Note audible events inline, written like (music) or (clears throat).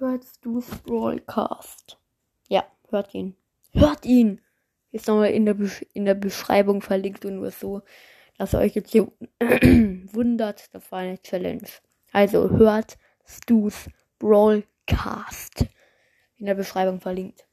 hört du Broadcast. Ja, hört ihn. Hört ihn! Ist nochmal in der, Besch in der Beschreibung verlinkt und nur so, dass ihr euch jetzt hier (clears throat) wundert. Das war eine Challenge. Also hört Stu's Broadcast. In der Beschreibung verlinkt.